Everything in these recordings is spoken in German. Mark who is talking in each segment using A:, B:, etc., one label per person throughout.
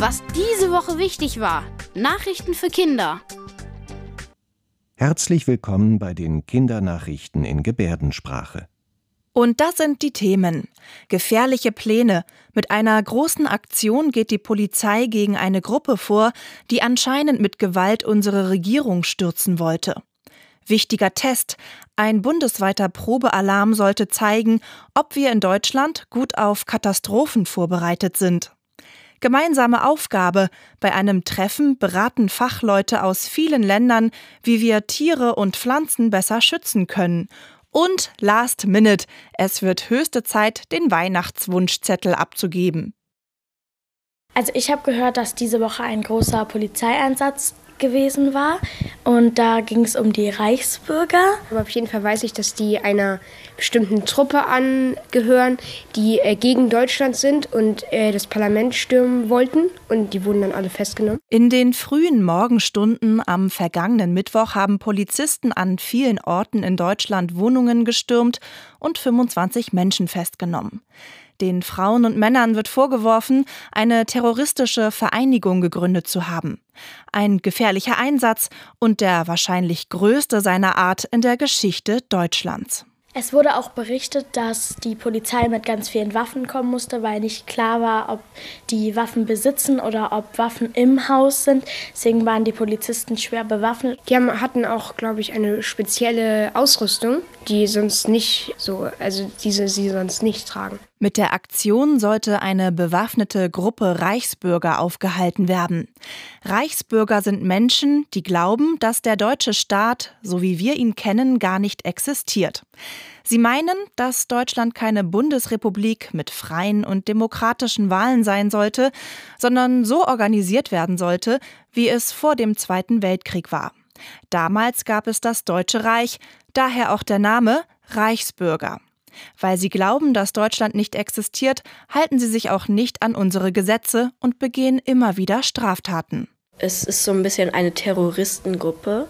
A: Was diese Woche wichtig war. Nachrichten für Kinder.
B: Herzlich willkommen bei den Kindernachrichten in Gebärdensprache.
C: Und das sind die Themen. Gefährliche Pläne. Mit einer großen Aktion geht die Polizei gegen eine Gruppe vor, die anscheinend mit Gewalt unsere Regierung stürzen wollte. Wichtiger Test. Ein bundesweiter Probealarm sollte zeigen, ob wir in Deutschland gut auf Katastrophen vorbereitet sind. Gemeinsame Aufgabe. Bei einem Treffen beraten Fachleute aus vielen Ländern, wie wir Tiere und Pflanzen besser schützen können. Und Last Minute. Es wird höchste Zeit, den Weihnachtswunschzettel abzugeben.
D: Also ich habe gehört, dass diese Woche ein großer Polizeieinsatz gewesen war. Und da ging es um die Reichsbürger.
E: Aber auf jeden Fall weiß ich, dass die einer bestimmten Truppe angehören, die äh, gegen Deutschland sind und äh, das Parlament stürmen wollten. Und die wurden dann alle festgenommen.
C: In den frühen Morgenstunden am vergangenen Mittwoch haben Polizisten an vielen Orten in Deutschland Wohnungen gestürmt und 25 Menschen festgenommen. Den Frauen und Männern wird vorgeworfen, eine terroristische Vereinigung gegründet zu haben. Ein gefährlicher Einsatz und der wahrscheinlich größte seiner Art in der Geschichte Deutschlands.
D: Es wurde auch berichtet, dass die Polizei mit ganz vielen Waffen kommen musste, weil nicht klar war, ob die Waffen besitzen oder ob Waffen im Haus sind. Deswegen waren die Polizisten schwer bewaffnet.
E: Die haben, hatten auch, glaube ich, eine spezielle Ausrüstung, die sonst nicht so, also diese sie sonst nicht tragen.
C: Mit der Aktion sollte eine bewaffnete Gruppe Reichsbürger aufgehalten werden. Reichsbürger sind Menschen, die glauben, dass der deutsche Staat, so wie wir ihn kennen, gar nicht existiert. Sie meinen, dass Deutschland keine Bundesrepublik mit freien und demokratischen Wahlen sein sollte, sondern so organisiert werden sollte, wie es vor dem Zweiten Weltkrieg war. Damals gab es das Deutsche Reich, daher auch der Name Reichsbürger. Weil sie glauben, dass Deutschland nicht existiert, halten sie sich auch nicht an unsere Gesetze und begehen immer wieder Straftaten.
F: Es ist so ein bisschen eine Terroristengruppe,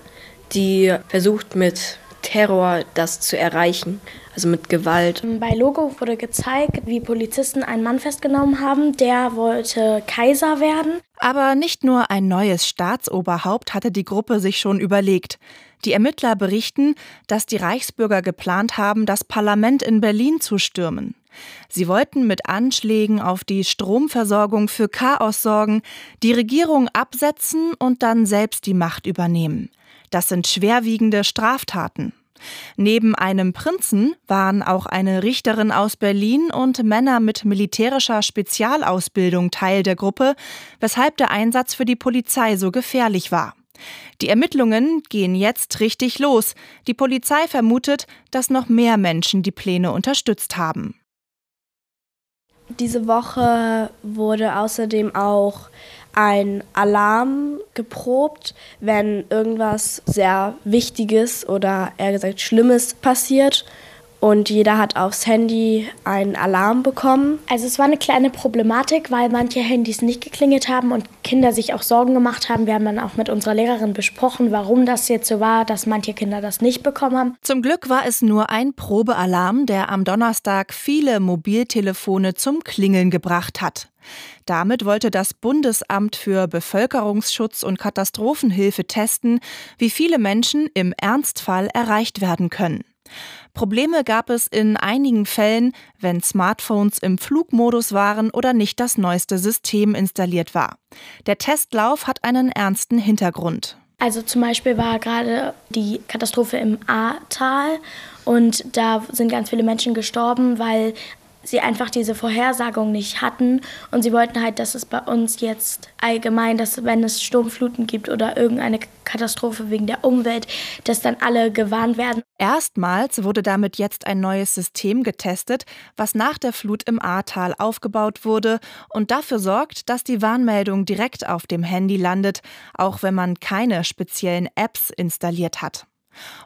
F: die versucht mit Terror das zu erreichen, also mit Gewalt.
D: Bei Logo wurde gezeigt, wie Polizisten einen Mann festgenommen haben, der wollte Kaiser werden.
C: Aber nicht nur ein neues Staatsoberhaupt hatte die Gruppe sich schon überlegt. Die Ermittler berichten, dass die Reichsbürger geplant haben, das Parlament in Berlin zu stürmen. Sie wollten mit Anschlägen auf die Stromversorgung für Chaos sorgen, die Regierung absetzen und dann selbst die Macht übernehmen. Das sind schwerwiegende Straftaten. Neben einem Prinzen waren auch eine Richterin aus Berlin und Männer mit militärischer Spezialausbildung Teil der Gruppe, weshalb der Einsatz für die Polizei so gefährlich war. Die Ermittlungen gehen jetzt richtig los. Die Polizei vermutet, dass noch mehr Menschen die Pläne unterstützt haben.
D: Diese Woche wurde außerdem auch ein Alarm geprobt, wenn irgendwas sehr Wichtiges oder eher gesagt Schlimmes passiert und jeder hat aufs Handy einen Alarm bekommen. Also es war eine kleine Problematik, weil manche Handys nicht geklingelt haben und Kinder sich auch Sorgen gemacht haben. Wir haben dann auch mit unserer Lehrerin besprochen, warum das jetzt so war, dass manche Kinder das nicht bekommen haben.
C: Zum Glück war es nur ein Probealarm, der am Donnerstag viele Mobiltelefone zum Klingeln gebracht hat. Damit wollte das Bundesamt für Bevölkerungsschutz und Katastrophenhilfe testen, wie viele Menschen im Ernstfall erreicht werden können. Probleme gab es in einigen Fällen, wenn Smartphones im Flugmodus waren oder nicht das neueste System installiert war. Der Testlauf hat einen ernsten Hintergrund.
D: Also zum Beispiel war gerade die Katastrophe im Ahrtal und da sind ganz viele Menschen gestorben, weil sie einfach diese Vorhersagung nicht hatten und sie wollten halt, dass es bei uns jetzt allgemein, dass wenn es Sturmfluten gibt oder irgendeine Katastrophe wegen der Umwelt, dass dann alle gewarnt werden.
C: Erstmals wurde damit jetzt ein neues System getestet, was nach der Flut im Ahrtal aufgebaut wurde und dafür sorgt, dass die Warnmeldung direkt auf dem Handy landet, auch wenn man keine speziellen Apps installiert hat.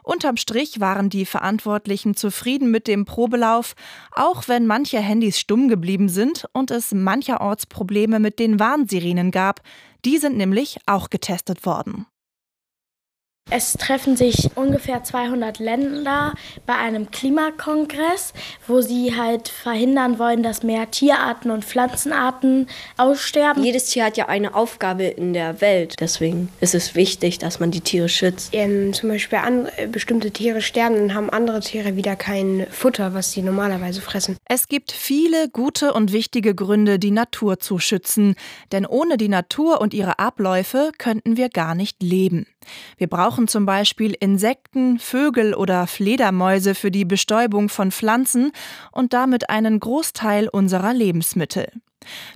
C: Unterm Strich waren die Verantwortlichen zufrieden mit dem Probelauf, auch wenn manche Handys stumm geblieben sind und es mancherorts Probleme mit den Warnsirenen gab. Die sind nämlich auch getestet worden.
D: Es treffen sich ungefähr 200 Länder bei einem Klimakongress, wo sie halt verhindern wollen, dass mehr Tierarten und Pflanzenarten aussterben.
F: Jedes Tier hat ja eine Aufgabe in der Welt. Deswegen ist es wichtig, dass man die Tiere schützt.
E: Ähm, zum Beispiel an, äh, bestimmte Tiere sterben und haben andere Tiere wieder kein Futter, was sie normalerweise fressen.
C: Es gibt viele gute und wichtige Gründe, die Natur zu schützen. Denn ohne die Natur und ihre Abläufe könnten wir gar nicht leben. Wir brauchen zum Beispiel Insekten, Vögel oder Fledermäuse für die Bestäubung von Pflanzen und damit einen Großteil unserer Lebensmittel.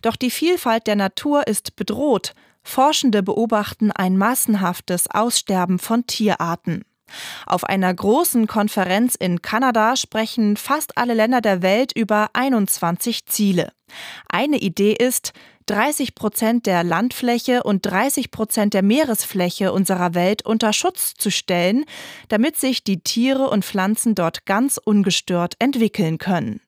C: Doch die Vielfalt der Natur ist bedroht. Forschende beobachten ein massenhaftes Aussterben von Tierarten. Auf einer großen Konferenz in Kanada sprechen fast alle Länder der Welt über 21 Ziele. Eine Idee ist, 30 Prozent der Landfläche und 30 Prozent der Meeresfläche unserer Welt unter Schutz zu stellen, damit sich die Tiere und Pflanzen dort ganz ungestört entwickeln können.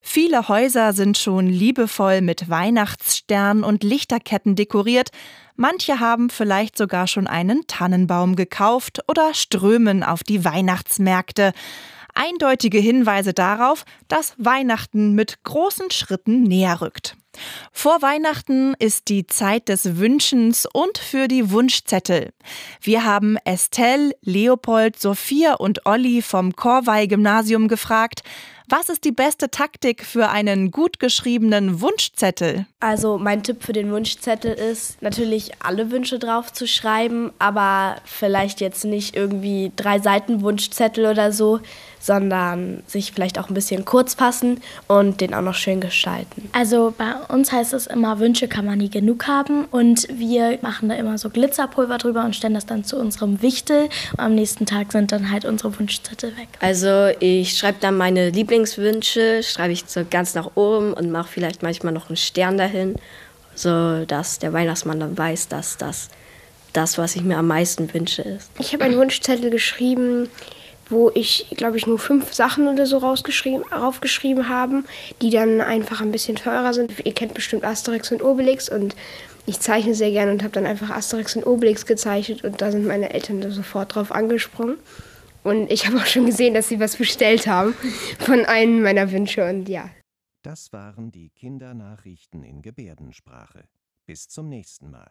C: Viele Häuser sind schon liebevoll mit Weihnachtssternen und Lichterketten dekoriert, manche haben vielleicht sogar schon einen Tannenbaum gekauft oder strömen auf die Weihnachtsmärkte eindeutige Hinweise darauf, dass Weihnachten mit großen Schritten näher rückt. Vor Weihnachten ist die Zeit des Wünschens und für die Wunschzettel. Wir haben Estelle, Leopold, Sophia und Olli vom Korwei-Gymnasium gefragt, was ist die beste Taktik für einen gut geschriebenen Wunschzettel?
G: Also mein Tipp für den Wunschzettel ist natürlich alle Wünsche drauf zu schreiben, aber vielleicht jetzt nicht irgendwie drei Seiten Wunschzettel oder so, sondern sich vielleicht auch ein bisschen kurz fassen und den auch noch schön gestalten.
D: Also bei uns heißt es immer, Wünsche kann man nie genug haben und wir machen da immer so Glitzerpulver drüber und stellen das dann zu unserem Wichtel und am nächsten Tag sind dann halt unsere Wunschzettel weg.
F: Also ich schreibe dann meine Lieblingswünsche, schreibe ich so ganz nach oben und mache vielleicht manchmal noch einen Stern dahin, so dass der Weihnachtsmann dann weiß, dass das das, was ich mir am meisten wünsche, ist.
E: Ich habe einen Wunschzettel geschrieben, wo ich, glaube ich, nur fünf Sachen oder so rausgeschrieben, raufgeschrieben habe, die dann einfach ein bisschen teurer sind. Ihr kennt bestimmt Asterix und Obelix und ich zeichne sehr gerne und habe dann einfach Asterix und Obelix gezeichnet und da sind meine Eltern sofort drauf angesprungen. Und ich habe auch schon gesehen, dass sie was bestellt haben von einem meiner Wünsche und ja.
B: Das waren die Kindernachrichten in Gebärdensprache. Bis zum nächsten Mal.